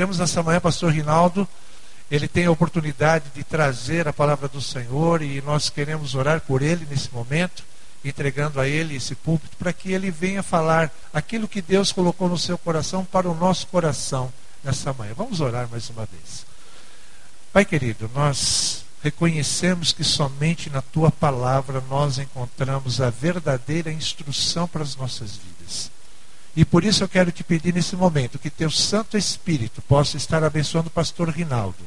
Temos nessa manhã pastor Rinaldo, ele tem a oportunidade de trazer a palavra do Senhor e nós queremos orar por ele nesse momento, entregando a ele esse púlpito para que ele venha falar aquilo que Deus colocou no seu coração para o nosso coração nessa manhã. Vamos orar mais uma vez. Pai querido, nós reconhecemos que somente na tua palavra nós encontramos a verdadeira instrução para as nossas vidas. E por isso eu quero te pedir nesse momento que teu Santo Espírito possa estar abençoando o pastor Rinaldo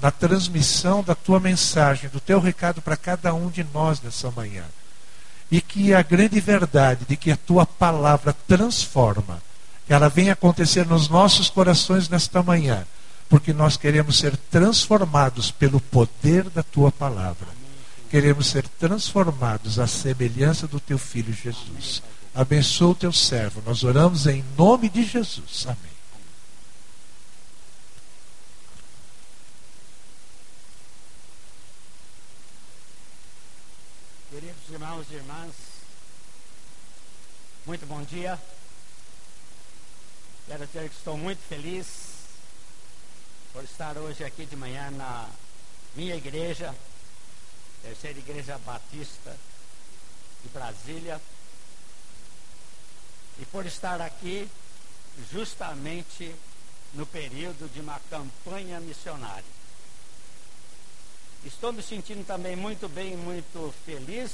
na transmissão da tua mensagem, do teu recado para cada um de nós nessa manhã. E que a grande verdade de que a tua palavra transforma, ela venha acontecer nos nossos corações nesta manhã, porque nós queremos ser transformados pelo poder da tua palavra. Queremos ser transformados à semelhança do teu filho Jesus. Abençoa o teu servo. Nós oramos em nome de Jesus. Amém. Queridos irmãos e irmãs, muito bom dia. Quero dizer que estou muito feliz por estar hoje aqui de manhã na minha igreja, terceira igreja batista de Brasília, e por estar aqui justamente no período de uma campanha missionária. Estou me sentindo também muito bem, muito feliz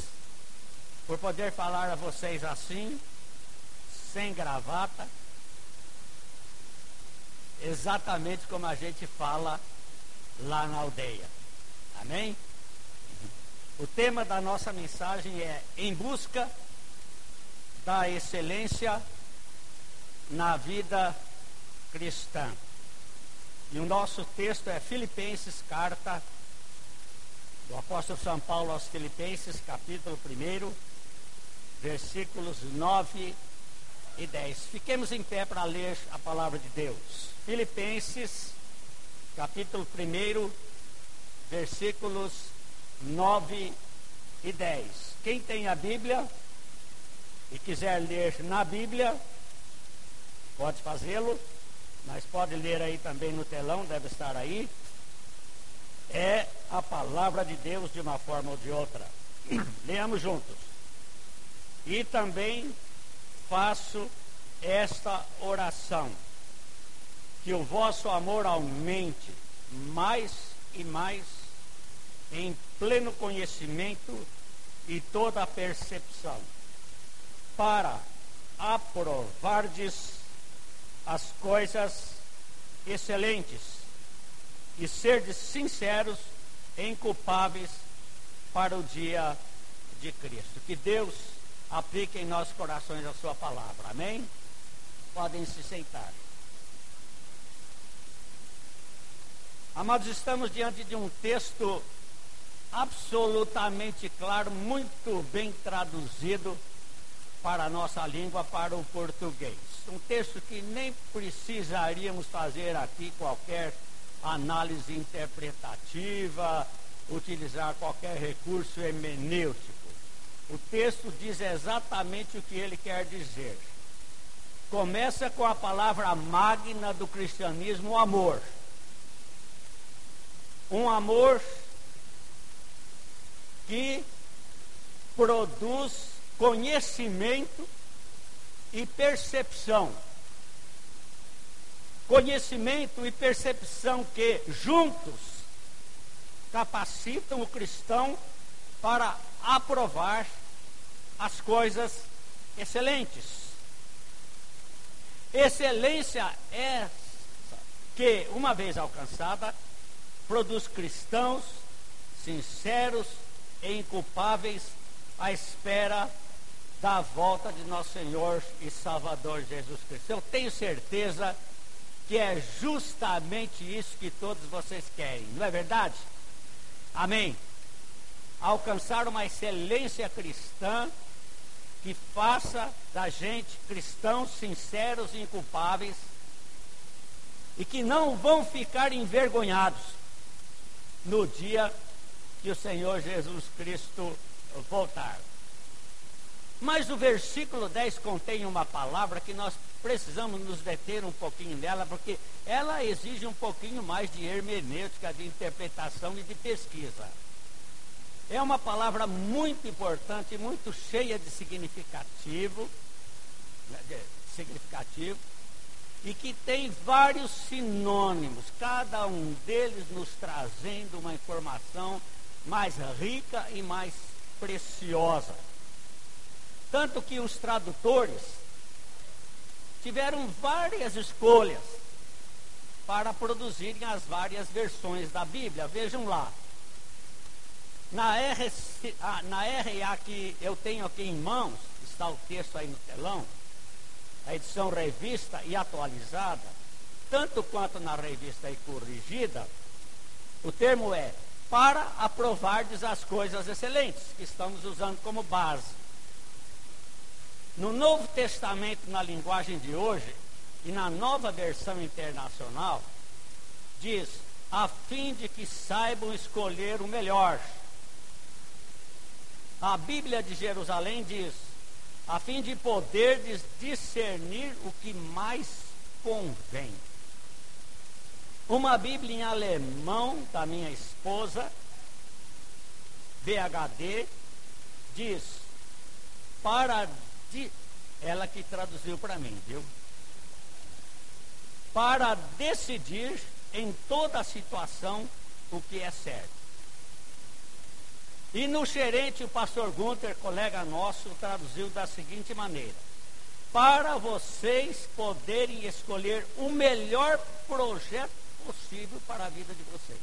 por poder falar a vocês assim, sem gravata, exatamente como a gente fala lá na aldeia. Amém? O tema da nossa mensagem é Em Busca da Excelência na Vida Cristã. E o nosso texto é Filipenses, carta do apóstolo São Paulo aos Filipenses, capítulo 1, versículos 9 e 10. Fiquemos em pé para ler a palavra de Deus. Filipenses, capítulo 1, versículos 9 e 10. Quem tem a Bíblia e quiser ler na Bíblia, pode fazê-lo, mas pode ler aí também no telão, deve estar aí é a palavra de Deus de uma forma ou de outra. Leamos juntos. E também faço esta oração: que o vosso amor aumente mais e mais em pleno conhecimento e toda a percepção, para aprovardes as coisas excelentes e serdes sinceros e inculpáveis para o dia de Cristo. Que Deus aplique em nossos corações a sua palavra. Amém? Podem se sentar. Amados, estamos diante de um texto absolutamente claro, muito bem traduzido para a nossa língua, para o português. Um texto que nem precisaríamos fazer aqui qualquer análise interpretativa, utilizar qualquer recurso hermenêutico. O texto diz exatamente o que ele quer dizer. Começa com a palavra magna do cristianismo, o amor. Um amor que produz conhecimento e percepção conhecimento e percepção que juntos capacitam o cristão para aprovar as coisas excelentes. Excelência é que, uma vez alcançada, produz cristãos sinceros e inculpáveis à espera da volta de nosso Senhor e Salvador Jesus Cristo. Eu tenho certeza que é justamente isso que todos vocês querem, não é verdade? Amém. Alcançar uma excelência cristã que faça da gente cristãos sinceros e inculpáveis e que não vão ficar envergonhados no dia que o Senhor Jesus Cristo voltar. Mas o versículo 10 contém uma palavra que nós precisamos nos deter um pouquinho nela, porque ela exige um pouquinho mais de hermenêutica, de interpretação e de pesquisa. É uma palavra muito importante, muito cheia de significativo, né, de significativo, e que tem vários sinônimos, cada um deles nos trazendo uma informação mais rica e mais preciosa. Tanto que os tradutores tiveram várias escolhas para produzirem as várias versões da Bíblia. Vejam lá. Na, R, na RA que eu tenho aqui em mãos, está o texto aí no telão, a edição revista e atualizada, tanto quanto na revista e corrigida, o termo é para aprovardes as coisas excelentes, que estamos usando como base. No Novo Testamento, na linguagem de hoje, e na nova versão internacional, diz: a fim de que saibam escolher o melhor. A Bíblia de Jerusalém diz: a fim de poder discernir o que mais convém. Uma Bíblia em alemão da minha esposa, BHD, diz: para ela que traduziu para mim, viu? Para decidir em toda a situação o que é certo. E no gerente, o pastor Gunter, colega nosso, traduziu da seguinte maneira: para vocês poderem escolher o melhor projeto possível para a vida de vocês.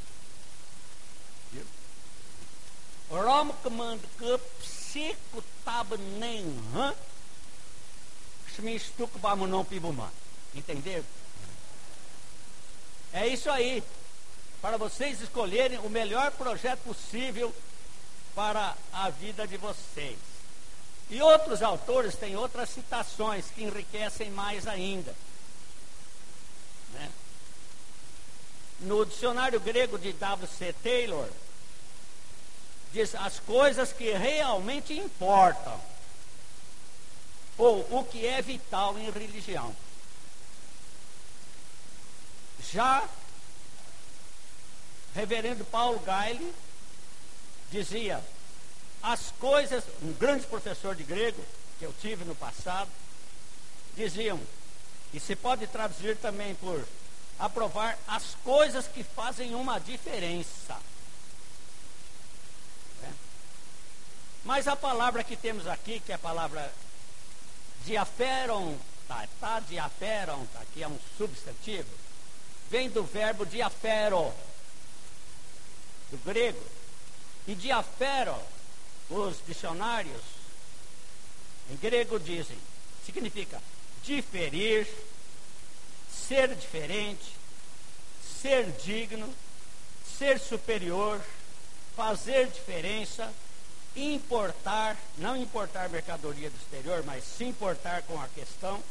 Viu? Romkman psicotabnenhan Entenderam? É isso aí. Para vocês escolherem o melhor projeto possível para a vida de vocês. E outros autores têm outras citações que enriquecem mais ainda. Né? No dicionário grego de W.C. Taylor, diz as coisas que realmente importam ou o que é vital em religião. Já Reverendo Paulo Gaile dizia: as coisas, um grande professor de grego que eu tive no passado, diziam, e se pode traduzir também por aprovar as coisas que fazem uma diferença. É. Mas a palavra que temos aqui, que é a palavra Diaferon, tá, tá, diaferon, tá, que é um substantivo, vem do verbo diafero, do grego. E diafero, os dicionários em grego dizem, significa diferir, ser diferente, ser digno, ser superior, fazer diferença, importar, não importar mercadoria do exterior, mas se importar com a questão,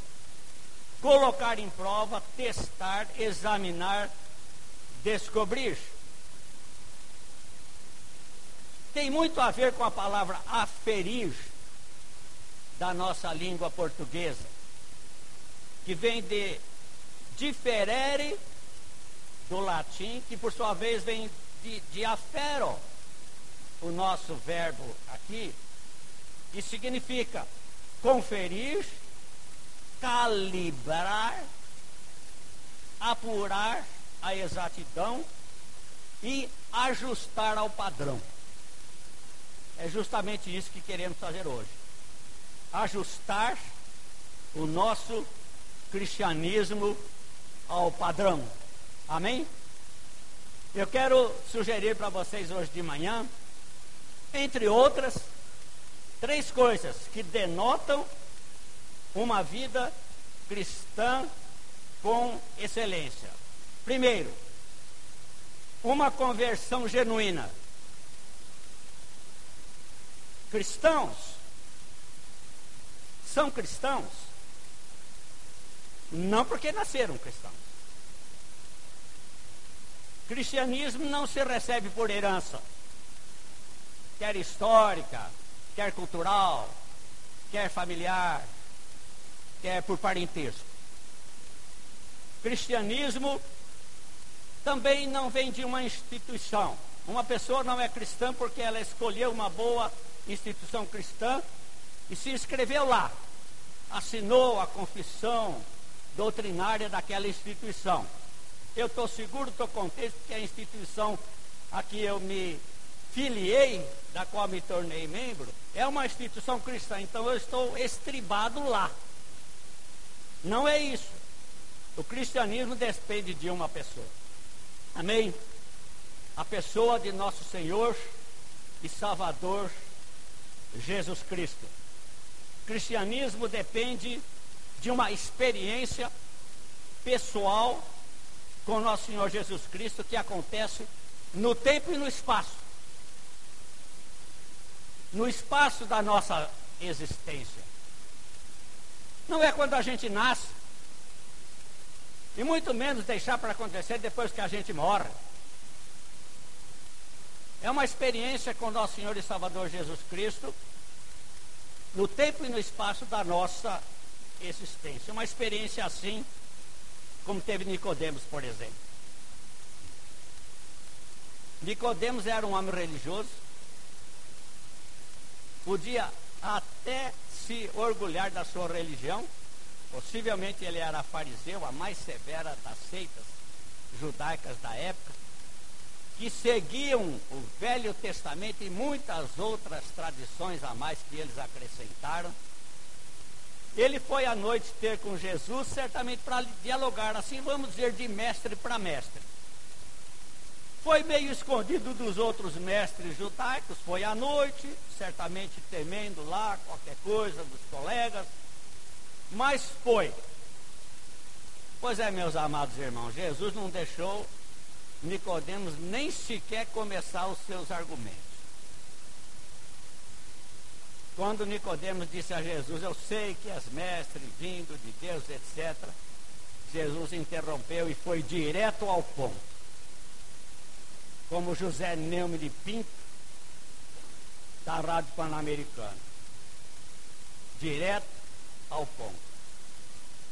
colocar em prova, testar, examinar, descobrir. Tem muito a ver com a palavra aferir da nossa língua portuguesa, que vem de diferere do latim, que por sua vez vem de, de afero o nosso verbo aqui, e significa conferir, calibrar, apurar a exatidão e ajustar ao padrão. É justamente isso que queremos fazer hoje. Ajustar o nosso cristianismo ao padrão. Amém? Eu quero sugerir para vocês hoje de manhã entre outras, três coisas que denotam uma vida cristã com excelência. Primeiro, uma conversão genuína. Cristãos são cristãos não porque nasceram cristãos. Cristianismo não se recebe por herança quer histórica, quer cultural, quer familiar, quer por parentesco. Cristianismo também não vem de uma instituição. Uma pessoa não é cristã porque ela escolheu uma boa instituição cristã e se inscreveu lá. Assinou a confissão doutrinária daquela instituição. Eu estou seguro, estou contente que a instituição a que eu me filiei, da qual me tornei membro, é uma instituição cristã. Então eu estou estribado lá. Não é isso. O cristianismo depende de uma pessoa. Amém? A pessoa de nosso Senhor e Salvador Jesus Cristo. O cristianismo depende de uma experiência pessoal com nosso Senhor Jesus Cristo que acontece no tempo e no espaço. No espaço da nossa existência. Não é quando a gente nasce. E muito menos deixar para acontecer depois que a gente morre. É uma experiência com nosso Senhor e Salvador Jesus Cristo, no tempo e no espaço da nossa existência. Uma experiência assim, como teve Nicodemos, por exemplo. Nicodemos era um homem religioso, podia até se orgulhar da sua religião, possivelmente ele era fariseu, a mais severa das seitas judaicas da época, que seguiam o Velho Testamento e muitas outras tradições a mais que eles acrescentaram. Ele foi à noite ter com Jesus, certamente para dialogar, assim vamos dizer, de mestre para mestre. Foi meio escondido dos outros mestres judaicos, foi à noite, certamente temendo lá qualquer coisa dos colegas, mas foi. Pois é, meus amados irmãos, Jesus não deixou Nicodemos nem sequer começar os seus argumentos. Quando Nicodemos disse a Jesus, eu sei que és mestre vindo de Deus, etc. Jesus interrompeu e foi direto ao ponto como José Neume de Pinto, da Rádio Pan-Americana. Direto ao ponto.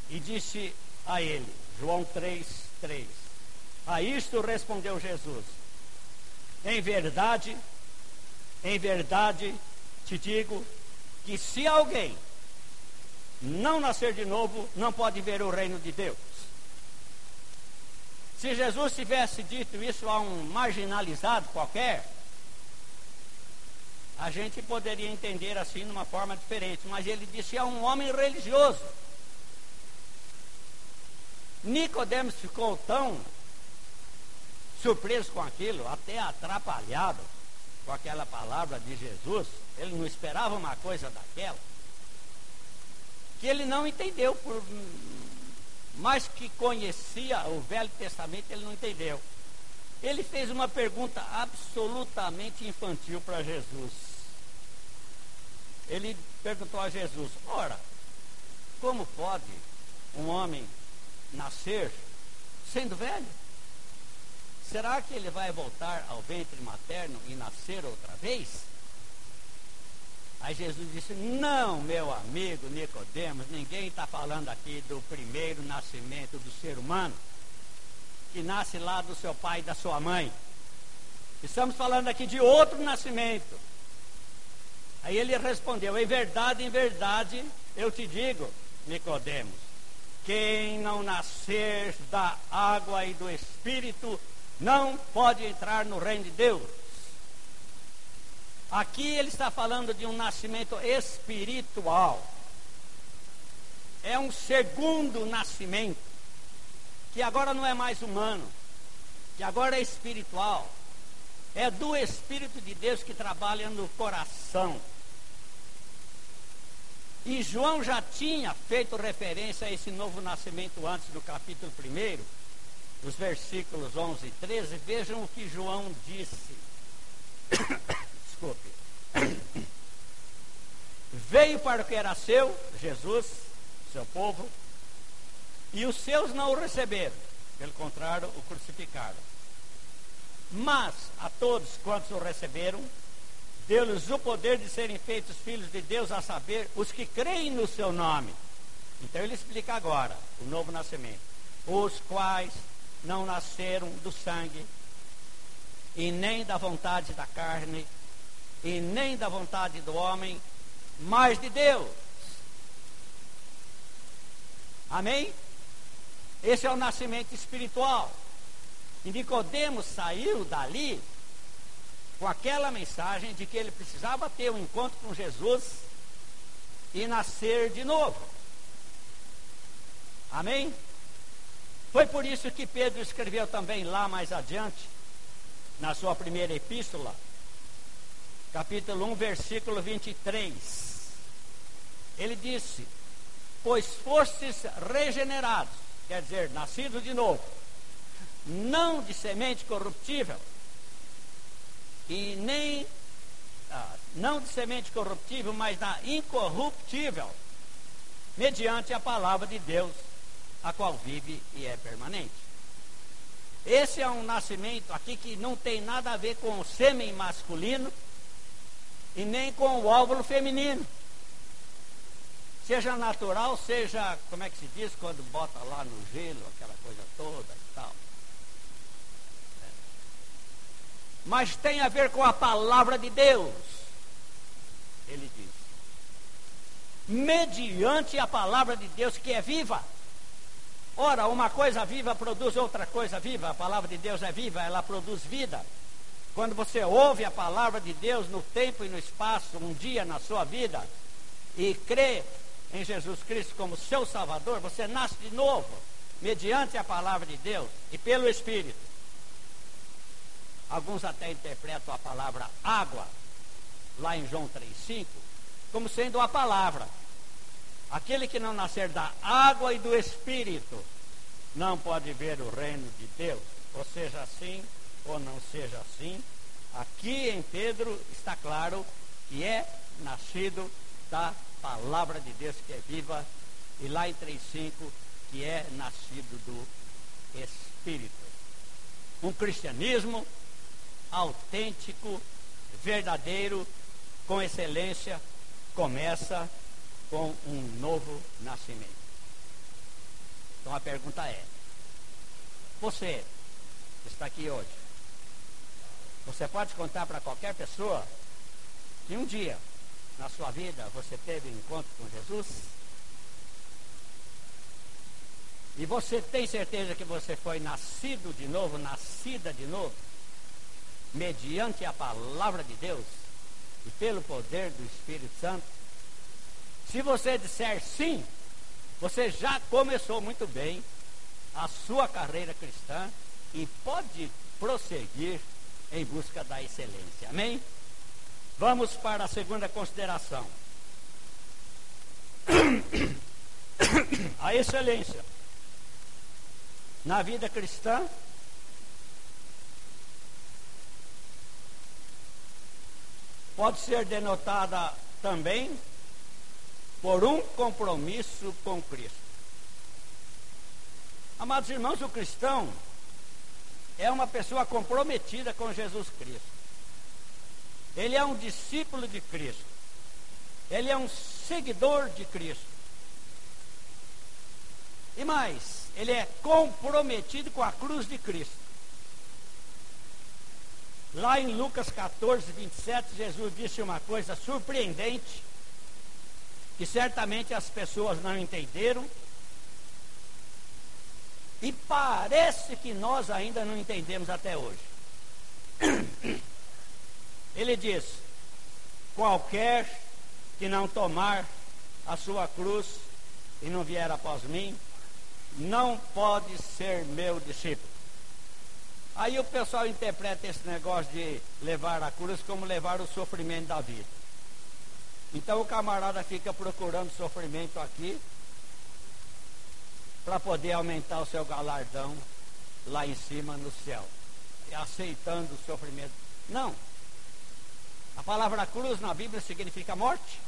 E disse a ele, João 3, 3. A isto respondeu Jesus: Em verdade, em verdade te digo que se alguém não nascer de novo, não pode ver o reino de Deus. Se Jesus tivesse dito isso a um marginalizado qualquer, a gente poderia entender assim de uma forma diferente, mas ele disse a um homem religioso. Nicodemos ficou tão surpreso com aquilo, até atrapalhado com aquela palavra de Jesus, ele não esperava uma coisa daquela, que ele não entendeu por mas que conhecia o Velho Testamento, ele não entendeu. Ele fez uma pergunta absolutamente infantil para Jesus. Ele perguntou a Jesus: Ora, como pode um homem nascer sendo velho? Será que ele vai voltar ao ventre materno e nascer outra vez? Aí Jesus disse: Não, meu amigo Nicodemos, ninguém está falando aqui do primeiro nascimento do ser humano, que nasce lá do seu pai e da sua mãe. Estamos falando aqui de outro nascimento. Aí ele respondeu: Em verdade, em verdade, eu te digo, Nicodemos, quem não nascer da água e do espírito não pode entrar no reino de Deus. Aqui ele está falando de um nascimento espiritual. É um segundo nascimento, que agora não é mais humano, que agora é espiritual. É do Espírito de Deus que trabalha no coração. E João já tinha feito referência a esse novo nascimento antes do capítulo 1, os versículos 11 e 13. Vejam o que João disse desculpe. Veio para o que era seu, Jesus, seu povo, e os seus não o receberam, pelo contrário, o crucificaram. Mas a todos quantos o receberam, deu-lhes o poder de serem feitos filhos de Deus, a saber, os que creem no seu nome. Então ele explica agora o novo nascimento. os quais não nasceram do sangue, e nem da vontade da carne, e nem da vontade do homem, mas de Deus. Amém? Esse é o nascimento espiritual. E Nicodemos saiu dali com aquela mensagem de que ele precisava ter um encontro com Jesus e nascer de novo. Amém? Foi por isso que Pedro escreveu também lá mais adiante, na sua primeira epístola, capítulo 1, versículo 23. Ele disse: Pois fostes regenerados, quer dizer, nascidos de novo, não de semente corruptível, e nem, ah, não de semente corruptível, mas da incorruptível, mediante a palavra de Deus, a qual vive e é permanente. Esse é um nascimento aqui que não tem nada a ver com o sêmen masculino e nem com o óvulo feminino. Seja natural, seja, como é que se diz, quando bota lá no gelo, aquela coisa toda e tal. Mas tem a ver com a palavra de Deus. Ele diz. Mediante a palavra de Deus que é viva. Ora, uma coisa viva produz outra coisa viva. A palavra de Deus é viva, ela produz vida. Quando você ouve a palavra de Deus no tempo e no espaço, um dia na sua vida, e crê em Jesus Cristo como seu Salvador, você nasce de novo, mediante a palavra de Deus e pelo Espírito. Alguns até interpretam a palavra água, lá em João 3,5, como sendo a palavra. Aquele que não nascer da água e do Espírito não pode ver o reino de Deus. Ou seja assim, ou não seja assim. Aqui em Pedro está claro que é nascido da palavra de Deus que é viva. E lá em 3,5 que é nascido do Espírito. Um cristianismo autêntico, verdadeiro, com excelência, começa com um novo nascimento. Então a pergunta é: você está aqui hoje, você pode contar para qualquer pessoa que um dia na sua vida você teve um encontro com Jesus? E você tem certeza que você foi nascido de novo, nascida de novo, mediante a palavra de Deus e pelo poder do Espírito Santo? Se você disser sim, você já começou muito bem a sua carreira cristã e pode prosseguir em busca da excelência. Amém? Vamos para a segunda consideração. A excelência na vida cristã pode ser denotada também por um compromisso com Cristo. Amados irmãos, o cristão é uma pessoa comprometida com Jesus Cristo. Ele é um discípulo de Cristo. Ele é um seguidor de Cristo. E mais, ele é comprometido com a cruz de Cristo. Lá em Lucas 14, 27, Jesus disse uma coisa surpreendente que certamente as pessoas não entenderam. E parece que nós ainda não entendemos até hoje. Ele diz: qualquer que não tomar a sua cruz e não vier após mim, não pode ser meu discípulo. Aí o pessoal interpreta esse negócio de levar a cruz como levar o sofrimento da vida. Então o camarada fica procurando sofrimento aqui para poder aumentar o seu galardão lá em cima no céu. Aceitando o sofrimento. Não. A palavra cruz na Bíblia significa morte.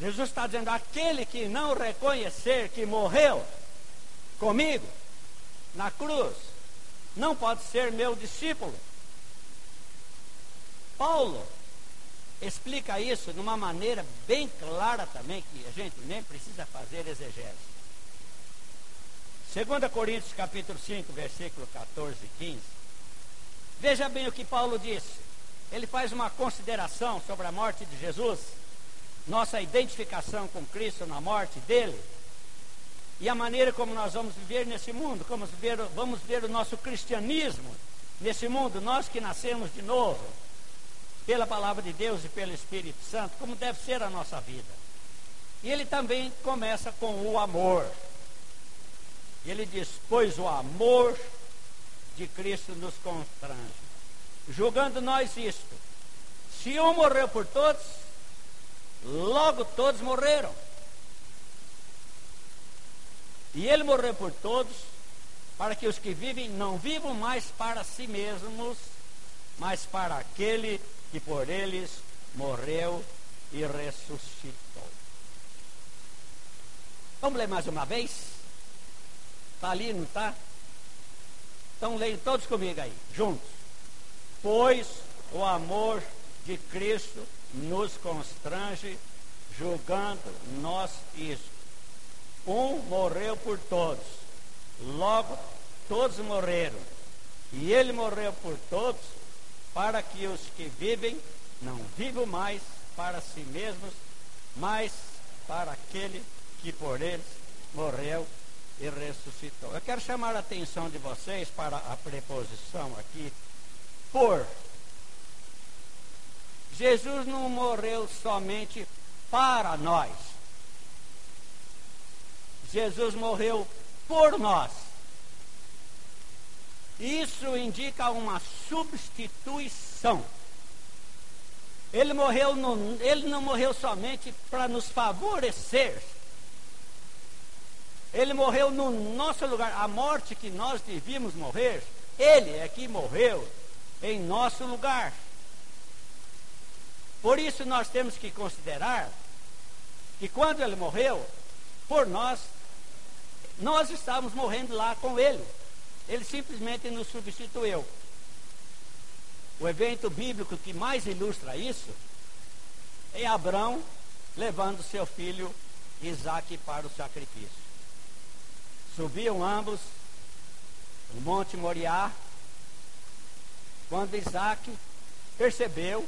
Jesus está dizendo: aquele que não reconhecer que morreu comigo na cruz, não pode ser meu discípulo. Paulo explica isso de uma maneira bem clara também, que a gente nem precisa fazer exegese. 2 Coríntios capítulo 5, versículo 14 e 15. Veja bem o que Paulo disse. Ele faz uma consideração sobre a morte de Jesus, nossa identificação com Cristo na morte dele, e a maneira como nós vamos viver nesse mundo, como ver, vamos ver o nosso cristianismo nesse mundo, nós que nascemos de novo, pela palavra de Deus e pelo Espírito Santo, como deve ser a nossa vida. E ele também começa com o amor. Ele diz: Pois o amor de Cristo nos constrange. Julgando nós isto: se um morreu por todos, logo todos morreram. E ele morreu por todos, para que os que vivem não vivam mais para si mesmos, mas para aquele que por eles morreu e ressuscitou. Vamos ler mais uma vez? Está ali, não está? Então leiam todos comigo aí, juntos. Pois o amor de Cristo nos constrange, julgando nós isto um morreu por todos, logo todos morreram. E ele morreu por todos, para que os que vivem não vivam mais para si mesmos, mas para aquele que por eles morreu e ressuscitou. Eu quero chamar a atenção de vocês para a preposição aqui, por. Jesus não morreu somente para nós. Jesus morreu por nós. Isso indica uma substituição. Ele morreu no, ele não morreu somente para nos favorecer. Ele morreu no nosso lugar. A morte que nós devíamos morrer, ele é que morreu em nosso lugar. Por isso nós temos que considerar que quando ele morreu, por nós, nós estávamos morrendo lá com ele. Ele simplesmente nos substituiu. O evento bíblico que mais ilustra isso é Abraão levando seu filho Isaac para o sacrifício. Subiam ambos o Monte Moriá, quando Isaac percebeu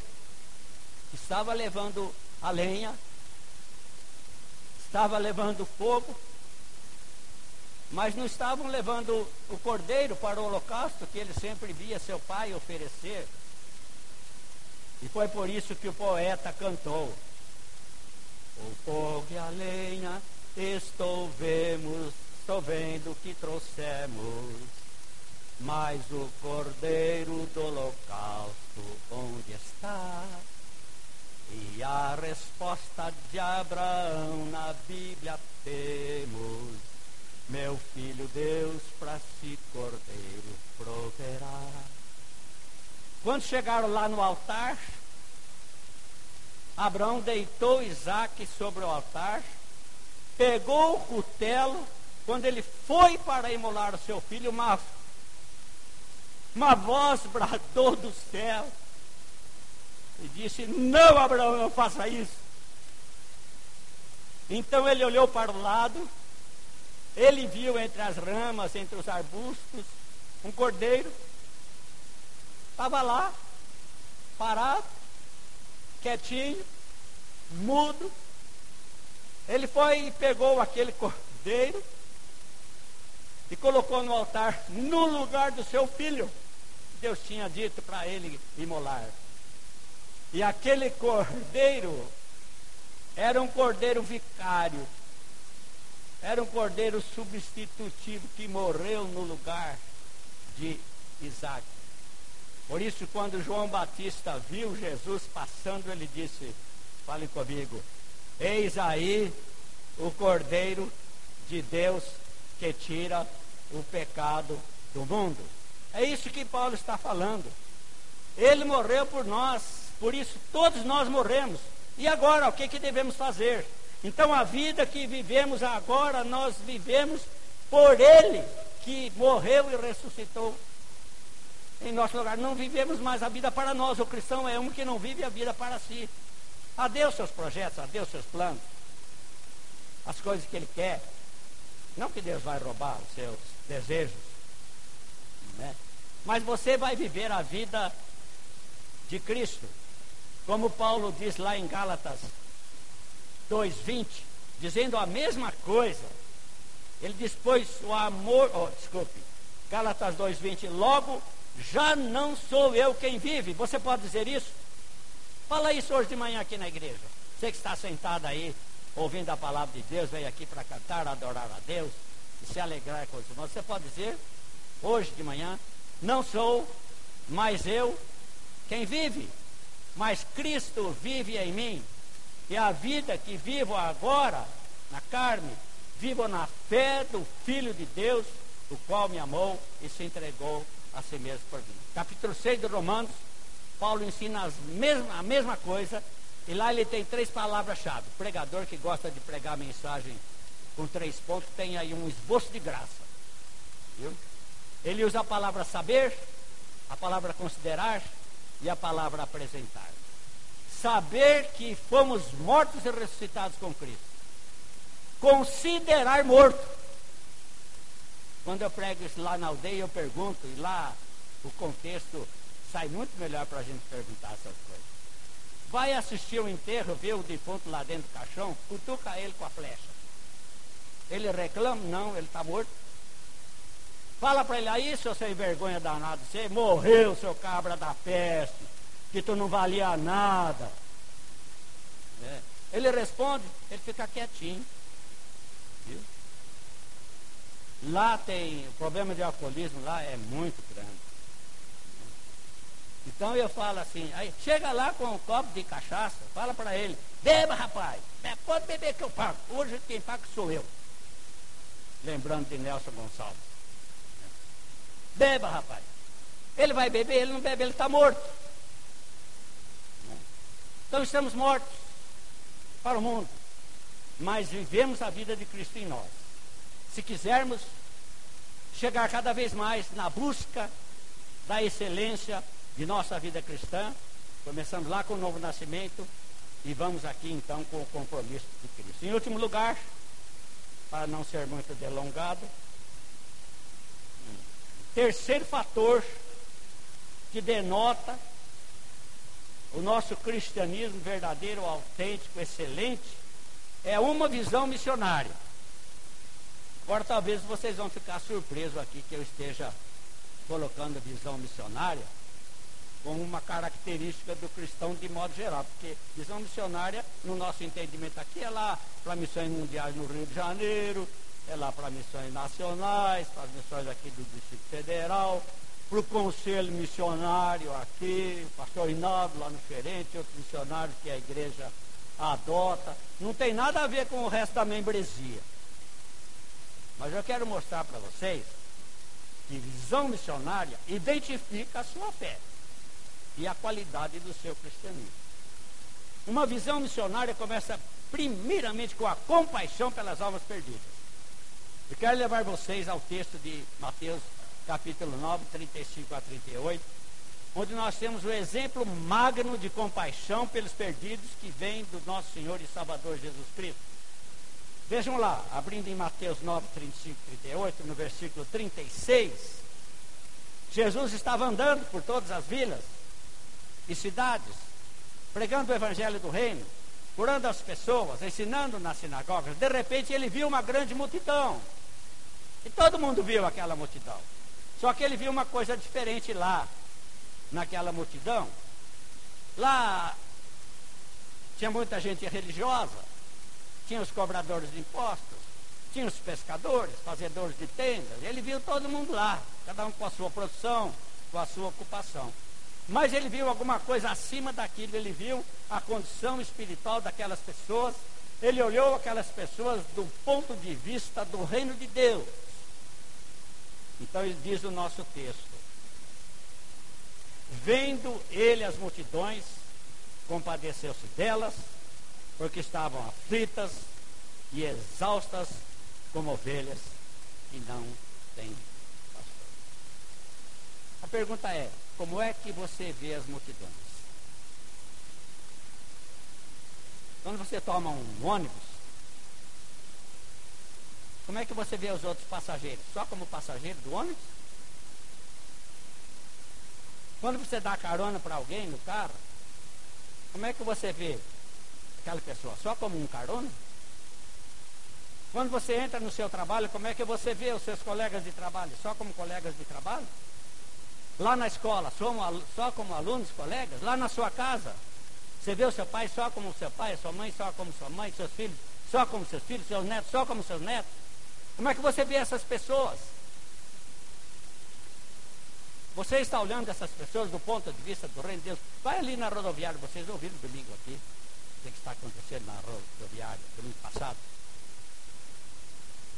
que estava levando a lenha, estava levando fogo, mas não estavam levando o cordeiro para o holocausto que ele sempre via seu pai oferecer. E foi por isso que o poeta cantou: O fogo e a lenha estou vemos, estou vendo que trouxemos, mas o cordeiro do holocausto onde está? E a resposta de Abraão na Bíblia temos meu filho Deus para si cordeiro proverá. Quando chegaram lá no altar, Abraão deitou Isaac sobre o altar, pegou o cutelo, quando ele foi para imolar o seu filho, uma, uma voz bradou do céu e disse: Não, Abraão, não faça isso. Então ele olhou para o lado, ele viu entre as ramas, entre os arbustos, um cordeiro. Estava lá, parado, quietinho, mudo. Ele foi e pegou aquele cordeiro e colocou no altar, no lugar do seu filho. Deus tinha dito para ele imolar. E aquele cordeiro era um cordeiro vicário, era um cordeiro substitutivo que morreu no lugar de Isaac. Por isso, quando João Batista viu Jesus passando, ele disse: Fale comigo, eis aí o cordeiro de Deus que tira o pecado do mundo. É isso que Paulo está falando. Ele morreu por nós, por isso todos nós morremos. E agora, o que, que devemos fazer? Então a vida que vivemos agora, nós vivemos por Ele que morreu e ressuscitou em nosso lugar. Não vivemos mais a vida para nós. O cristão é um que não vive a vida para si. Adeus seus projetos, adeus seus planos, as coisas que ele quer. Não que Deus vai roubar os seus desejos, né? mas você vai viver a vida de Cristo. Como Paulo diz lá em Gálatas 2,20, dizendo a mesma coisa. Ele diz, pois o amor, oh, desculpe, Gálatas 2,20, logo já não sou eu quem vive. Você pode dizer isso? Fala isso hoje de manhã aqui na igreja. Você que está sentado aí, ouvindo a palavra de Deus, veio aqui para cantar, adorar a Deus e se alegrar com os irmãos. Você pode dizer, hoje de manhã, não sou mais eu quem vive, mas Cristo vive em mim. E a vida que vivo agora, na carne, vivo na fé do Filho de Deus, o qual me amou e se entregou a si mesmo por mim. Capítulo 6 de Romanos, Paulo ensina mesmas, a mesma coisa, e lá ele tem três palavras-chave. Pregador que gosta de pregar a mensagem com três pontos, tem aí um esboço de graça. Viu? Ele usa a palavra saber, a palavra considerar e a palavra apresentar. Saber que fomos mortos e ressuscitados com Cristo. Considerar morto. Quando eu prego isso lá na aldeia, eu pergunto, e lá o contexto sai muito melhor para a gente perguntar essas coisas. Vai assistir o enterro, vê o defunto lá dentro do caixão, cutuca ele com a flecha. Ele reclama? Não, ele está morto. Fala para ele aí, seu sem vergonha danado, você morreu, seu cabra da peste, que tu não valia nada. É. Ele responde, ele fica quietinho. Viu? Lá tem, o problema de alcoolismo lá é muito grande. Então eu falo assim, aí chega lá com um copo de cachaça, fala para ele, beba rapaz, pode beber que eu pago. Hoje quem paga sou eu. Lembrando de Nelson Gonçalves. Beba, rapaz. Ele vai beber, ele não bebe, ele está morto. Então estamos mortos para o mundo. Mas vivemos a vida de Cristo em nós. Se quisermos chegar cada vez mais na busca da excelência de nossa vida cristã, começando lá com o novo nascimento e vamos aqui então com o compromisso de Cristo. Em último lugar, para não ser muito delongado, terceiro fator que denota o nosso cristianismo verdadeiro, autêntico, excelente, é uma visão missionária. Agora talvez vocês vão ficar surpresos aqui que eu esteja colocando visão missionária como uma característica do cristão de modo geral, porque visão missionária, no nosso entendimento aqui, é lá para missões mundiais no Rio de Janeiro, é lá para missões nacionais, para missões aqui do Distrito Federal, para o conselho missionário aqui, o pastor Inaldo lá no Ferente, outros missionários que a igreja adota. Não tem nada a ver com o resto da membresia. Mas eu quero mostrar para vocês que visão missionária identifica a sua fé e a qualidade do seu cristianismo. Uma visão missionária começa primeiramente com a compaixão pelas almas perdidas. Eu quero levar vocês ao texto de Mateus capítulo 9, 35 a 38, onde nós temos o exemplo magno de compaixão pelos perdidos que vem do nosso Senhor e Salvador Jesus Cristo. Vejam lá, abrindo em Mateus 9, 35 e 38, no versículo 36, Jesus estava andando por todas as vilas e cidades, pregando o evangelho do reino, curando as pessoas, ensinando nas sinagogas. De repente ele viu uma grande multidão. E todo mundo viu aquela multidão. Só que ele viu uma coisa diferente lá, naquela multidão. Lá tinha muita gente religiosa, tinha os cobradores de impostos, tinha os pescadores, fazedores de tendas. Ele viu todo mundo lá, cada um com a sua produção, com a sua ocupação. Mas ele viu alguma coisa acima daquilo, ele viu a condição espiritual daquelas pessoas, ele olhou aquelas pessoas do ponto de vista do reino de Deus. Então ele diz o nosso texto: Vendo ele as multidões, compadeceu-se delas, porque estavam aflitas e exaustas como ovelhas que não têm pastor. A pergunta é: como é que você vê as multidões? Quando você toma um ônibus, Como é que você vê os outros passageiros? Só como passageiro do ônibus? Quando você dá carona para alguém no carro, como é que você vê aquela pessoa? Só como um carona? Quando você entra no seu trabalho, como é que você vê os seus colegas de trabalho? Só como colegas de trabalho? Lá na escola, só como alunos, colegas? Lá na sua casa, você vê o seu pai só como seu pai, sua mãe só como sua mãe, seus filhos só como seus filhos, seus netos só como seus netos? Como é que você vê essas pessoas? Você está olhando essas pessoas do ponto de vista do reino de Deus. Vai ali na rodoviária, vocês ouviram domingo aqui, o que está acontecendo na rodoviária, domingo passado.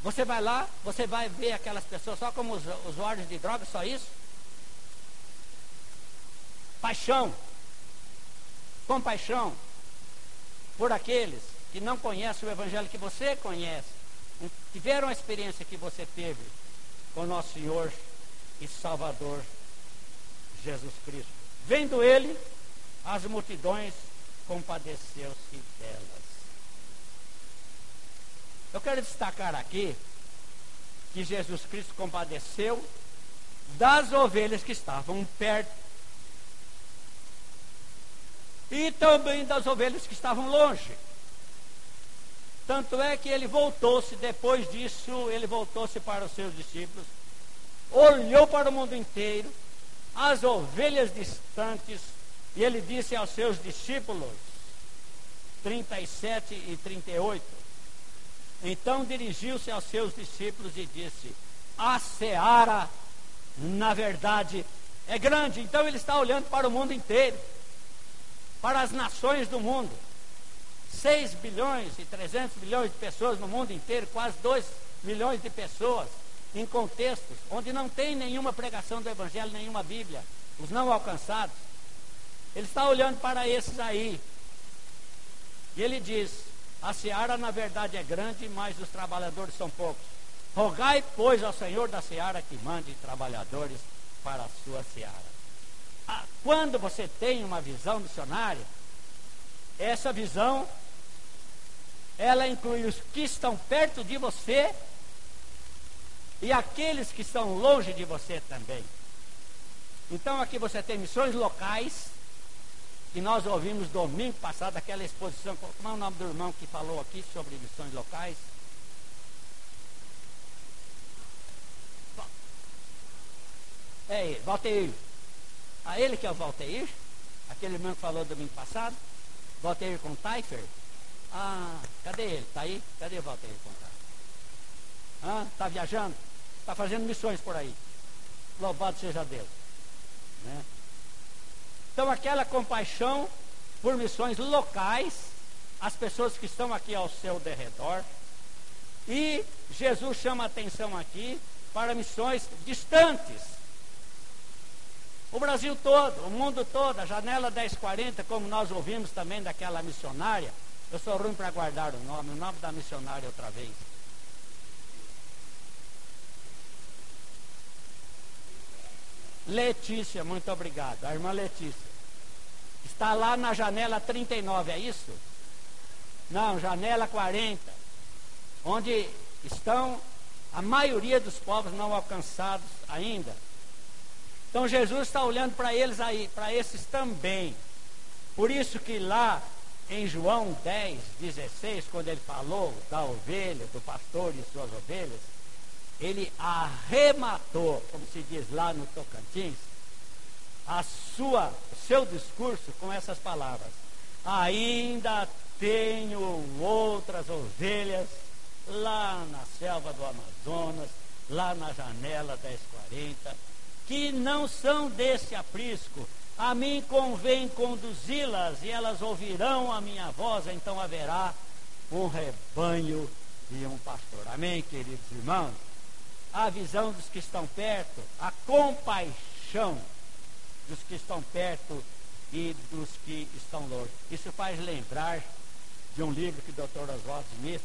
Você vai lá, você vai ver aquelas pessoas só como usuários de drogas, só isso? Paixão, compaixão por aqueles que não conhecem o Evangelho que você conhece, tiveram a experiência que você teve com nosso Senhor e Salvador Jesus Cristo. Vendo ele, as multidões compadeceu-se delas. Eu quero destacar aqui que Jesus Cristo compadeceu das ovelhas que estavam perto e também das ovelhas que estavam longe. Tanto é que ele voltou-se, depois disso, ele voltou-se para os seus discípulos, olhou para o mundo inteiro, as ovelhas distantes, e ele disse aos seus discípulos, 37 e 38, então dirigiu-se aos seus discípulos e disse: A seara, na verdade, é grande. Então ele está olhando para o mundo inteiro, para as nações do mundo. 6 bilhões e 300 milhões de pessoas no mundo inteiro, quase 2 milhões de pessoas, em contextos onde não tem nenhuma pregação do Evangelho, nenhuma Bíblia, os não alcançados. Ele está olhando para esses aí. E ele diz: a seara, na verdade, é grande, mas os trabalhadores são poucos. Rogai, pois, ao Senhor da seara que mande trabalhadores para a sua seara. Ah, quando você tem uma visão missionária, essa visão, ela inclui os que estão perto de você e aqueles que estão longe de você também. Então aqui você tem missões locais, que nós ouvimos domingo passado, aquela exposição, como é o nome do irmão que falou aqui sobre missões locais? É ele, Valteir. A ah, ele que é o Valteir, aquele irmão que falou domingo passado, Valteir com Taifer. Ah, cadê ele? Está aí? Cadê o Valteir com Taifer? Ah, está viajando? Está fazendo missões por aí. Louvado seja Deus. Né? Então, aquela compaixão por missões locais, as pessoas que estão aqui ao seu derredor. E Jesus chama a atenção aqui para missões distantes. O Brasil todo, o mundo todo, a janela 1040, como nós ouvimos também daquela missionária. Eu sou ruim para guardar o nome, o nome da missionária outra vez. Letícia, muito obrigado. A irmã Letícia. Está lá na janela 39, é isso? Não, janela 40. Onde estão a maioria dos povos não alcançados ainda. Então Jesus está olhando para eles aí, para esses também. Por isso que lá em João 10, 16, quando ele falou da ovelha, do pastor e suas ovelhas, ele arrematou, como se diz lá no Tocantins, a sua, seu discurso com essas palavras. Ainda tenho outras ovelhas lá na selva do Amazonas, lá na janela 1040, que não são desse aprisco. A mim convém conduzi-las e elas ouvirão a minha voz, então haverá um rebanho e um pastor. Amém, queridos irmãos? A visão dos que estão perto, a compaixão dos que estão perto e dos que estão longe. Isso faz lembrar de um livro que o Dr. Oswald Smith,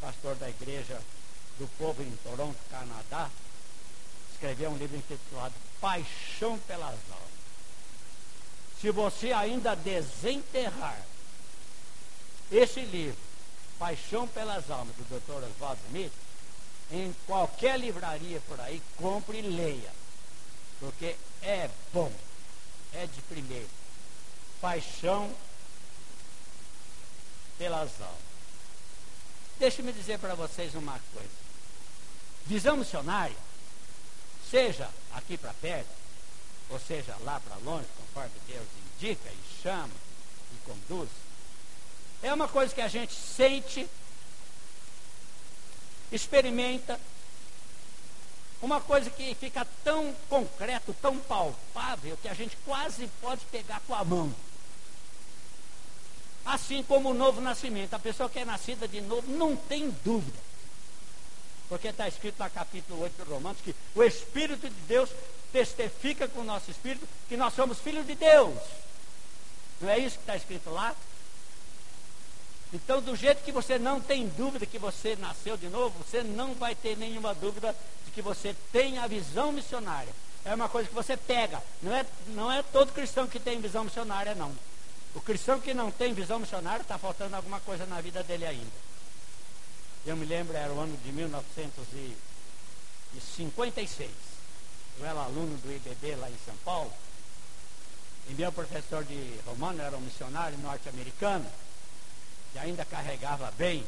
pastor da igreja do povo em Toronto, Canadá, escreveu um livro intitulado Paixão pelas Almas. Se você ainda desenterrar esse livro, Paixão pelas Almas, do Dr. Oswald Smith, em qualquer livraria por aí, compre e leia. Porque é bom, é de primeiro. Paixão pelas almas. Deixe-me dizer para vocês uma coisa. Visão missionária, seja aqui para perto, ou seja lá para longe, conforme Deus indica e chama e conduz, é uma coisa que a gente sente, experimenta, uma coisa que fica tão concreto, tão palpável, que a gente quase pode pegar com a mão. Assim como o novo nascimento. A pessoa que é nascida de novo não tem dúvida. Porque está escrito no capítulo 8 de Romanos que o Espírito de Deus testifica com o nosso espírito que nós somos filhos de Deus. Não é isso que está escrito lá? Então, do jeito que você não tem dúvida que você nasceu de novo, você não vai ter nenhuma dúvida de que você tem a visão missionária. É uma coisa que você pega. Não é, não é todo cristão que tem visão missionária, não. O cristão que não tem visão missionária está faltando alguma coisa na vida dele ainda. Eu me lembro, era o ano de 1956. Eu era aluno do IBB lá em São Paulo. E meu professor de romano era um missionário norte-americano, que ainda carregava bem,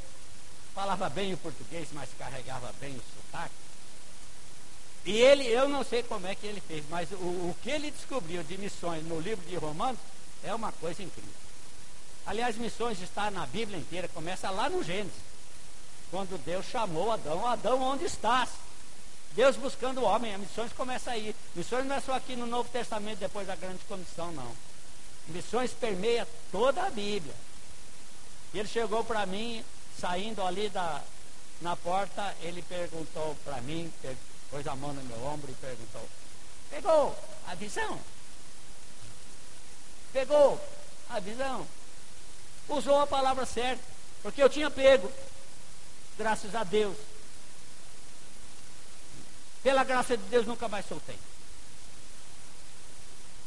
falava bem o português, mas carregava bem o sotaque. E ele, eu não sei como é que ele fez, mas o, o que ele descobriu de missões no livro de Romanos é uma coisa incrível. Aliás, missões está na Bíblia inteira, começa lá no Gênesis. Quando Deus chamou Adão, Adão, onde estás? Deus buscando o homem, a missões começa aí. Missões não é só aqui no Novo Testamento, depois da grande comissão, não. Missões permeia toda a Bíblia. E ele chegou para mim, saindo ali da, na porta, ele perguntou para mim, pôs a mão no meu ombro e perguntou: Pegou a visão? Pegou a visão. Usou a palavra certa. Porque eu tinha pego. Graças a Deus. Pela graça de Deus nunca mais soltei.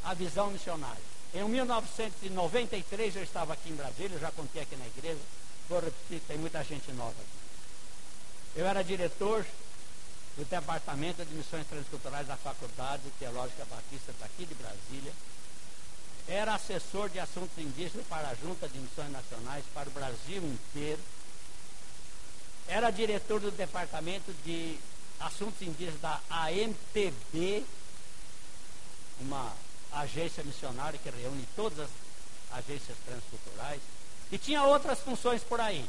A visão missionária. Em 1993 eu estava aqui em Brasília, já contei aqui na igreja. Vou repetir, tem muita gente nova aqui. Eu era diretor do Departamento de Missões Transculturais da Faculdade Teológica Batista daqui de Brasília era assessor de assuntos indígenas para a Junta de Missões Nacionais para o Brasil inteiro. Era diretor do departamento de assuntos indígenas da AMTB, uma agência missionária que reúne todas as agências transculturais. E tinha outras funções por aí.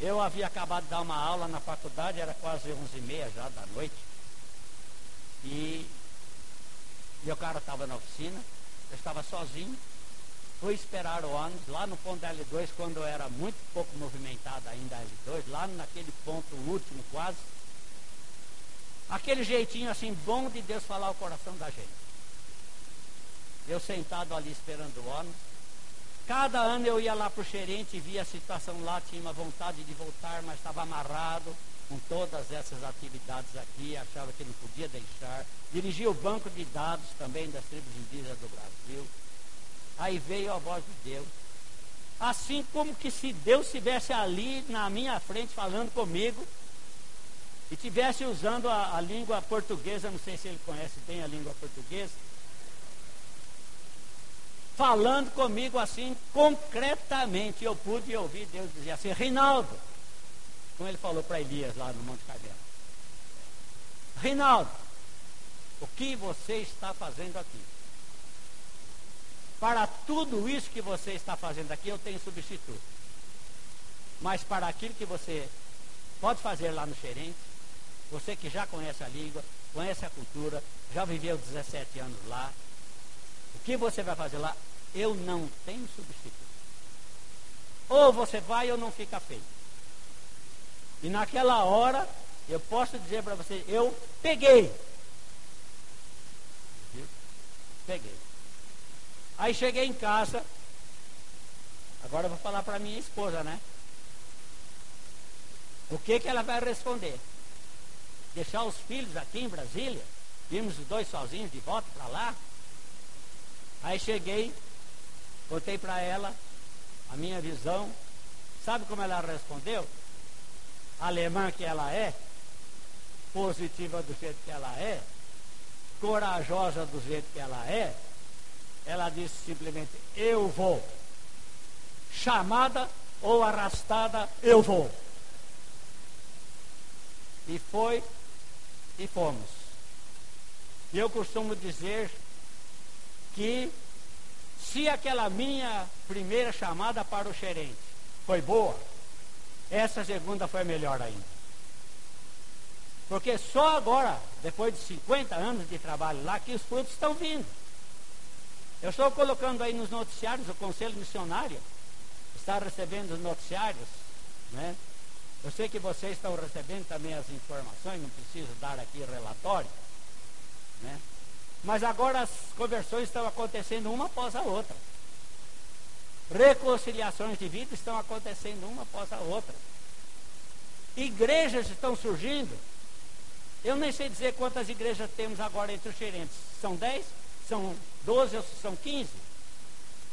Eu havia acabado de dar uma aula na faculdade, era quase 11h30 já da noite. E meu cara estava na oficina. Eu estava sozinho, fui esperar o ônibus lá no ponto L2, quando era muito pouco movimentado ainda L2, lá naquele ponto último quase. Aquele jeitinho assim bom de Deus falar o coração da gente. Eu sentado ali esperando o ônibus. Cada ano eu ia lá para o gerente e via a situação lá, tinha uma vontade de voltar, mas estava amarrado com todas essas atividades aqui, achava que não podia deixar. Dirigia o banco de dados também das tribos indígenas do Brasil. Aí veio a voz de Deus. Assim como que se Deus estivesse ali na minha frente falando comigo e estivesse usando a, a língua portuguesa, não sei se ele conhece bem a língua portuguesa, falando comigo assim concretamente. Eu pude ouvir Deus dizer assim, Reinaldo, como ele falou para Elias lá no Monte Carmelo. Reinaldo, o que você está fazendo aqui? Para tudo isso que você está fazendo aqui, eu tenho substituto. Mas para aquilo que você pode fazer lá no Xerente, você que já conhece a língua, conhece a cultura, já viveu 17 anos lá, o que você vai fazer lá? Eu não tenho substituto. Ou você vai ou não fica feito. E naquela hora, eu posso dizer para você, eu peguei. Viu? Peguei. Aí cheguei em casa. Agora eu vou falar para minha esposa, né? O que, que ela vai responder? Deixar os filhos aqui em Brasília? Vimos os dois sozinhos de volta para lá? Aí cheguei, contei para ela a minha visão. Sabe como ela respondeu? alemã que ela é, positiva do jeito que ela é, corajosa do jeito que ela é, ela disse simplesmente: Eu vou. Chamada ou arrastada, eu vou. E foi e fomos. E eu costumo dizer que se aquela minha primeira chamada para o gerente foi boa, essa segunda foi melhor ainda. Porque só agora, depois de 50 anos de trabalho lá, que os frutos estão vindo. Eu estou colocando aí nos noticiários, o Conselho Missionário está recebendo os noticiários, né? Eu sei que vocês estão recebendo também as informações, não preciso dar aqui relatório, né? Mas agora as conversões estão acontecendo uma após a outra. Reconciliações de vida estão acontecendo uma após a outra. Igrejas estão surgindo eu nem sei dizer quantas igrejas temos agora entre os gerentes. São 10? São 12 ou são 15?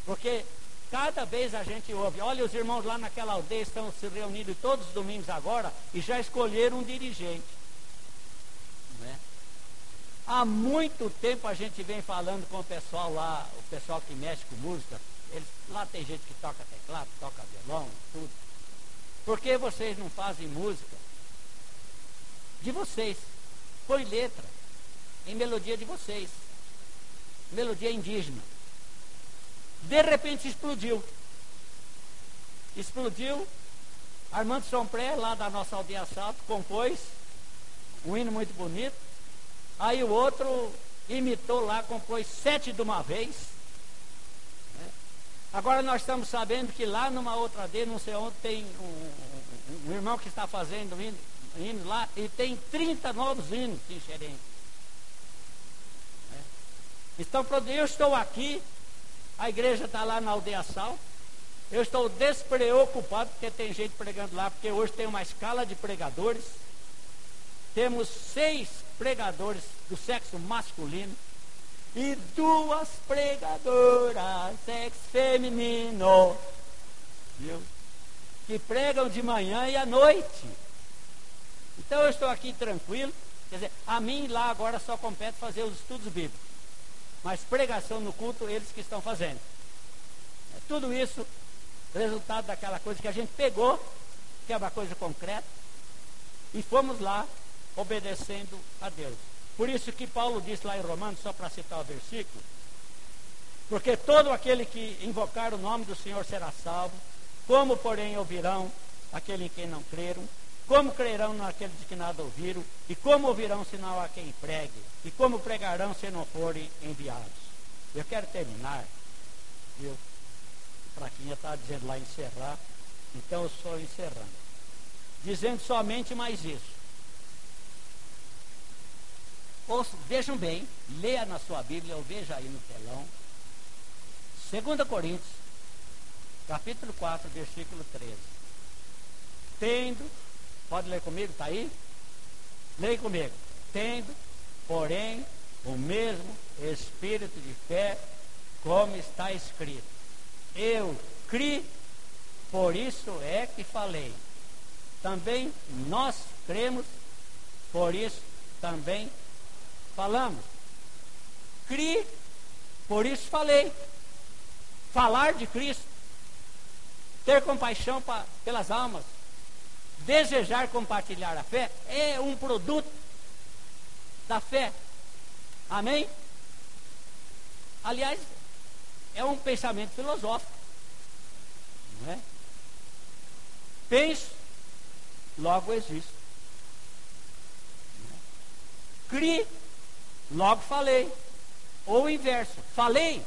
Porque cada vez a gente ouve, olha, os irmãos lá naquela aldeia estão se reunindo todos os domingos agora e já escolheram um dirigente. Né? Há muito tempo a gente vem falando com o pessoal lá, o pessoal que mexe com música. Eles, lá tem gente que toca teclado, toca violão, tudo. Por que vocês não fazem música de vocês? Põe letra em melodia de vocês. Melodia indígena. De repente explodiu. Explodiu. Armando Sompré, lá da nossa aldeia Salto, compôs um hino muito bonito. Aí o outro imitou lá, compôs sete de uma vez. Né? Agora nós estamos sabendo que lá numa outra D, não sei onde, tem um, um, um irmão que está fazendo hino hinos lá, e tem 30 novos hinos em Xerém. Então, eu estou aqui, a igreja está lá na aldeia Sal, eu estou despreocupado porque tem gente pregando lá, porque hoje tem uma escala de pregadores. Temos seis pregadores do sexo masculino e duas pregadoras sexo feminino, viu? Que pregam de manhã e à noite. Então eu estou aqui tranquilo. Quer dizer, a mim lá agora só compete fazer os estudos bíblicos. Mas pregação no culto, eles que estão fazendo. É tudo isso resultado daquela coisa que a gente pegou, que é uma coisa concreta, e fomos lá obedecendo a Deus. Por isso que Paulo disse lá em Romanos, só para citar o versículo, porque todo aquele que invocar o nome do Senhor será salvo, como porém ouvirão aquele em quem não creram, como crerão naqueles que nada ouviram? E como ouvirão não há quem pregue? E como pregarão se não forem enviados? Eu quero terminar, viu? Para quem está dizendo lá encerrar, então eu estou encerrando. Dizendo somente mais isso. Ouçam, vejam bem, leia na sua Bíblia, ou veja aí no telão. 2 Coríntios, capítulo 4, versículo 13. Tendo Pode ler comigo? Está aí? Leia comigo. Tendo, porém, o mesmo espírito de fé, como está escrito. Eu criei, por isso é que falei. Também nós cremos, por isso também falamos. Criei, por isso falei. Falar de Cristo, ter compaixão pra, pelas almas, desejar compartilhar a fé é um produto da fé. Amém? Aliás, é um pensamento filosófico. Não é? Penso, logo existo. Crie, logo falei. Ou o inverso, falei,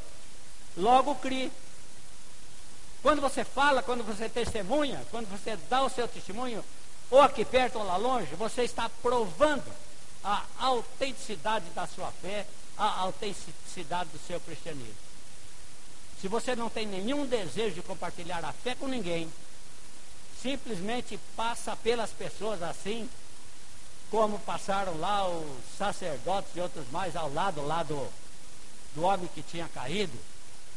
logo crie. Quando você fala, quando você testemunha, quando você dá o seu testemunho, ou aqui perto ou lá longe, você está provando a autenticidade da sua fé, a autenticidade do seu cristianismo. Se você não tem nenhum desejo de compartilhar a fé com ninguém, simplesmente passa pelas pessoas assim, como passaram lá os sacerdotes e outros mais ao lado lá do, do homem que tinha caído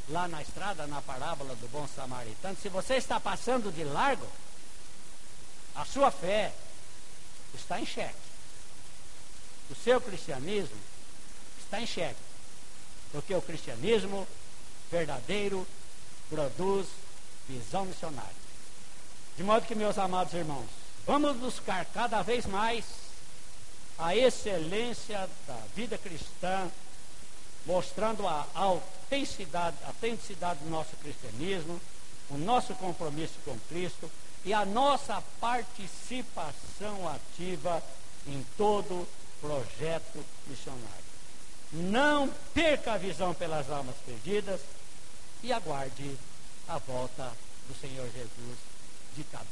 lá na estrada, na parábola do bom samaritano, se você está passando de largo, a sua fé está em xeque. o seu cristianismo está em xeque. Porque o cristianismo verdadeiro produz visão missionária. De modo que, meus amados irmãos, vamos buscar cada vez mais a excelência da vida cristã, mostrando a autenticidade, autenticidade do nosso cristianismo, o nosso compromisso com Cristo e a nossa participação ativa em todo projeto missionário. Não perca a visão pelas almas perdidas e aguarde a volta do Senhor Jesus de cabeça